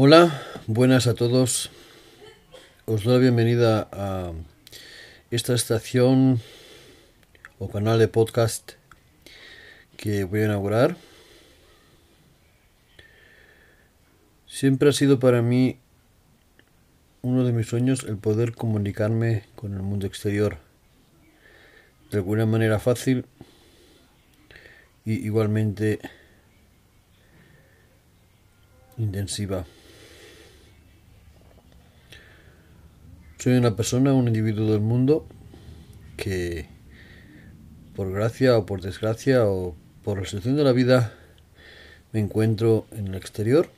Hola, buenas a todos. Os doy la bienvenida a esta estación o canal de podcast que voy a inaugurar. Siempre ha sido para mí uno de mis sueños el poder comunicarme con el mundo exterior de alguna manera fácil y igualmente intensiva. Soy una persona, un individuo del mundo que por gracia o por desgracia o por la situación de la vida me encuentro en el exterior,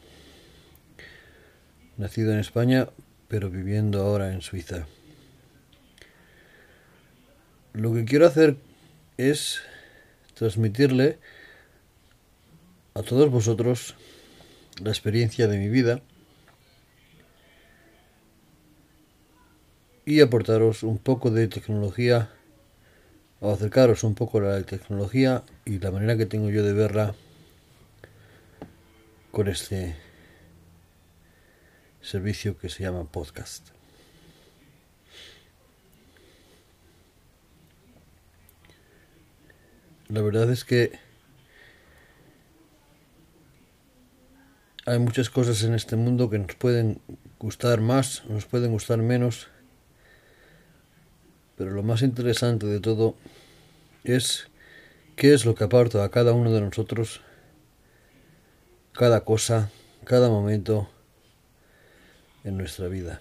nacido en España pero viviendo ahora en Suiza. Lo que quiero hacer es transmitirle a todos vosotros la experiencia de mi vida y aportaros un poco de tecnología o acercaros un poco a la tecnología y la manera que tengo yo de verla con este servicio que se llama podcast. La verdad es que hay muchas cosas en este mundo que nos pueden gustar más, nos pueden gustar menos, pero lo más interesante de todo es qué es lo que aporta a cada uno de nosotros cada cosa, cada momento en nuestra vida.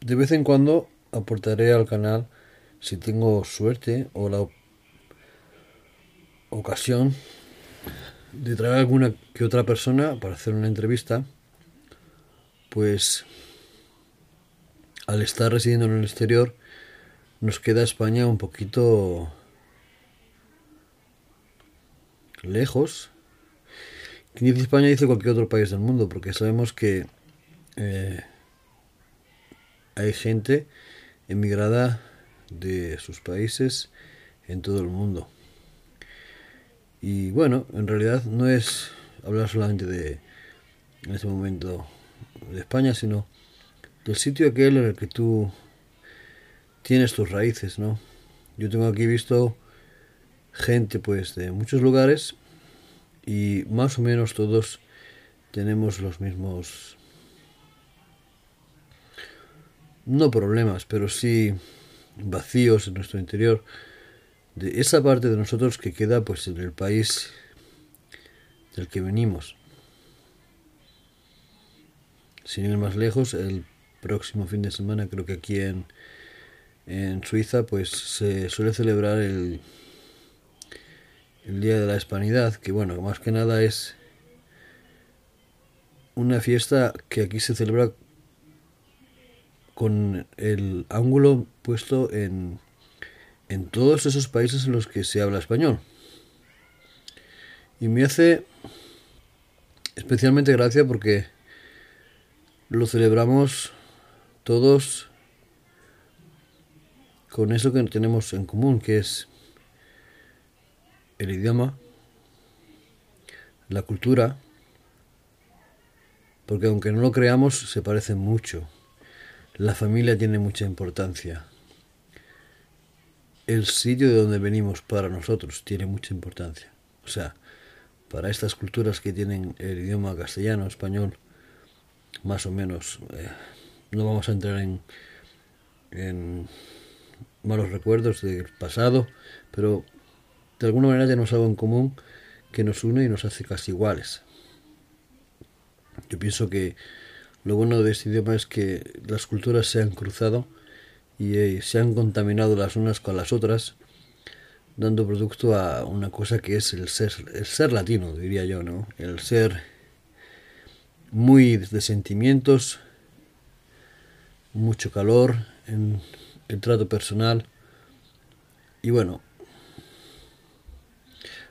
De vez en cuando aportaré al canal, si tengo suerte o la ocasión, de traer alguna que otra persona para hacer una entrevista, pues al estar residiendo en el exterior, nos queda España un poquito lejos quien dice España dice cualquier otro país del mundo, porque sabemos que eh, hay gente emigrada de sus países en todo el mundo. Y bueno, en realidad no es hablar solamente de, en este momento, de España, sino del sitio aquel en el que tú tienes tus raíces, ¿no? Yo tengo aquí visto gente pues de muchos lugares y más o menos todos tenemos los mismos no problemas, pero sí vacíos en nuestro interior de esa parte de nosotros que queda pues en el país del que venimos. Sin ir más lejos, el próximo fin de semana creo que aquí en, en Suiza pues se suele celebrar el el Día de la Hispanidad, que bueno, más que nada es una fiesta que aquí se celebra con el ángulo puesto en, en todos esos países en los que se habla español. Y me hace especialmente gracia porque lo celebramos todos con eso que tenemos en común, que es el idioma, la cultura, porque aunque no lo creamos, se parecen mucho. La familia tiene mucha importancia. El sitio de donde venimos para nosotros tiene mucha importancia. O sea, para estas culturas que tienen el idioma castellano, español, más o menos, eh, no vamos a entrar en, malos recuerdos del pasado, pero de alguna manera tenemos algo en común que nos une y nos hace casi iguales. Yo pienso que lo bueno de este idioma es que las culturas se han cruzado y eh, se han contaminado las unas con las otras, dando producto a una cosa que es el ser, el ser latino, diría yo, ¿no? El ser muy de sentimientos, mucho calor en el trato personal. Y bueno,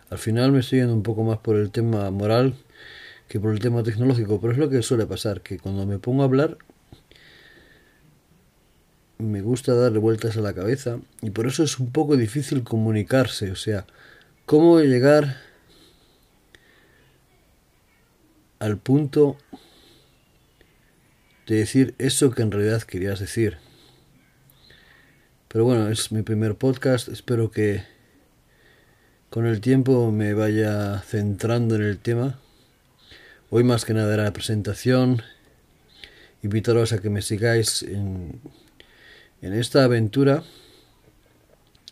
al final me estoy yendo un poco más por el tema moral que por el tema tecnológico, pero es lo que suele pasar, que cuando me pongo a hablar me gusta darle vueltas a la cabeza y por eso es un poco difícil comunicarse, o sea, cómo llegar al punto de decir eso que en realidad querías decir. Pero bueno, es mi primer podcast, espero que con el tiempo me vaya centrando en el tema. Hoy más que nada era la presentación. Invitaros a que me sigáis en, en esta aventura.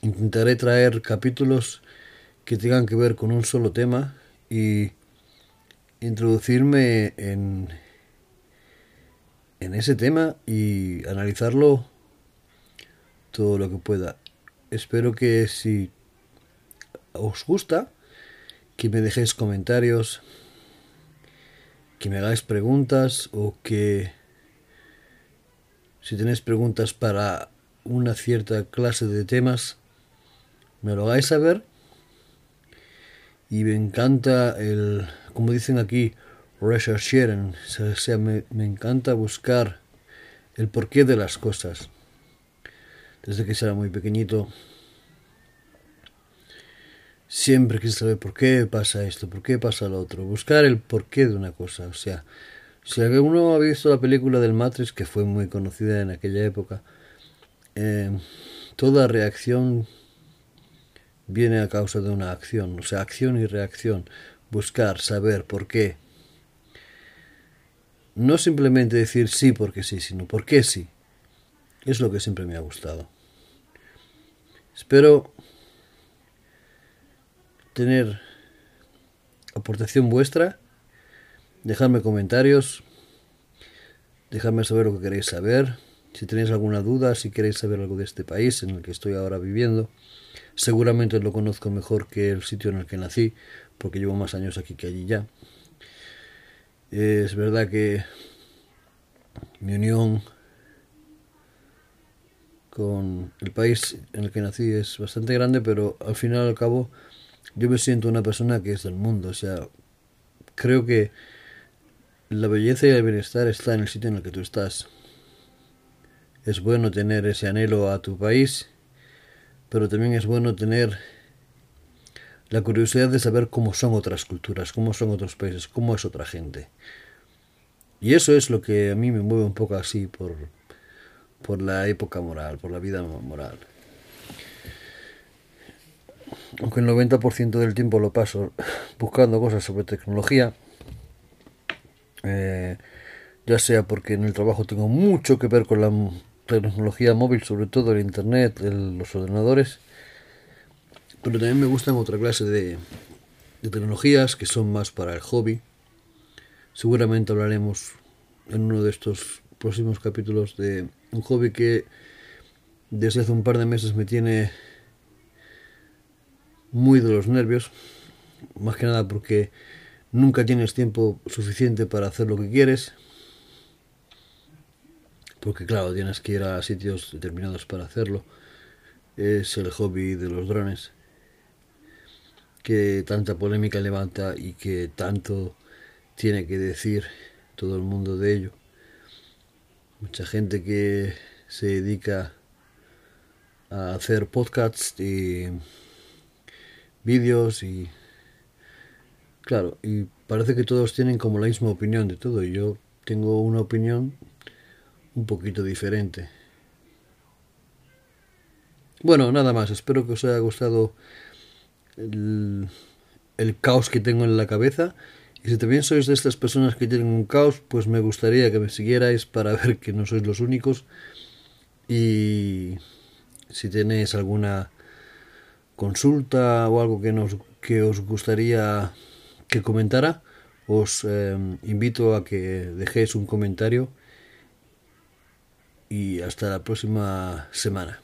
Intentaré traer capítulos que tengan que ver con un solo tema y introducirme en, en ese tema y analizarlo todo lo que pueda. Espero que si os gusta, que me dejéis comentarios, que me hagáis preguntas o que si tenéis preguntas para una cierta clase de temas, me lo hagáis saber. Y me encanta el, como dicen aquí, researcheren, o sea, me, me encanta buscar el porqué de las cosas. Desde que era muy pequeñito, siempre quise saber por qué pasa esto, por qué pasa lo otro, buscar el porqué de una cosa. O sea, si alguno ha visto la película del Matrix, que fue muy conocida en aquella época, eh, toda reacción viene a causa de una acción, o sea, acción y reacción, buscar, saber por qué. No simplemente decir sí porque sí, sino por qué sí. Es lo que siempre me ha gustado. Espero tener aportación vuestra, dejadme comentarios, dejadme saber lo que queréis saber, si tenéis alguna duda, si queréis saber algo de este país en el que estoy ahora viviendo. Seguramente lo conozco mejor que el sitio en el que nací, porque llevo más años aquí que allí ya. Es verdad que mi unión con el país en el que nací es bastante grande, pero al final al cabo yo me siento una persona que es del mundo, o sea, creo que la belleza y el bienestar está en el sitio en el que tú estás. Es bueno tener ese anhelo a tu país, pero también es bueno tener la curiosidad de saber cómo son otras culturas, cómo son otros países, cómo es otra gente. Y eso es lo que a mí me mueve un poco así por, por la época moral, por la vida moral aunque el 90% del tiempo lo paso buscando cosas sobre tecnología, eh, ya sea porque en el trabajo tengo mucho que ver con la tecnología móvil, sobre todo el Internet, los ordenadores, pero también me gustan otra clase de, de tecnologías que son más para el hobby. Seguramente hablaremos en uno de estos próximos capítulos de un hobby que desde hace un par de meses me tiene muy de los nervios, más que nada porque nunca tienes tiempo suficiente para hacer lo que quieres, porque claro, tienes que ir a sitios determinados para hacerlo. Es el hobby de los drones, que tanta polémica levanta y que tanto tiene que decir todo el mundo de ello. Mucha gente que se dedica a hacer podcasts y vídeos y claro, y parece que todos tienen como la misma opinión de todo y yo tengo una opinión un poquito diferente. Bueno, nada más, espero que os haya gustado el, caos que tengo en la cabeza. Y si también sois de estas personas que tienen un caos, pues me gustaría que me siguierais para ver que no sois los únicos. Y si tenéis alguna consulta o algo que, nos, que os gustaría que comentara, os eh, invito a que dejéis un comentario y hasta la próxima semana.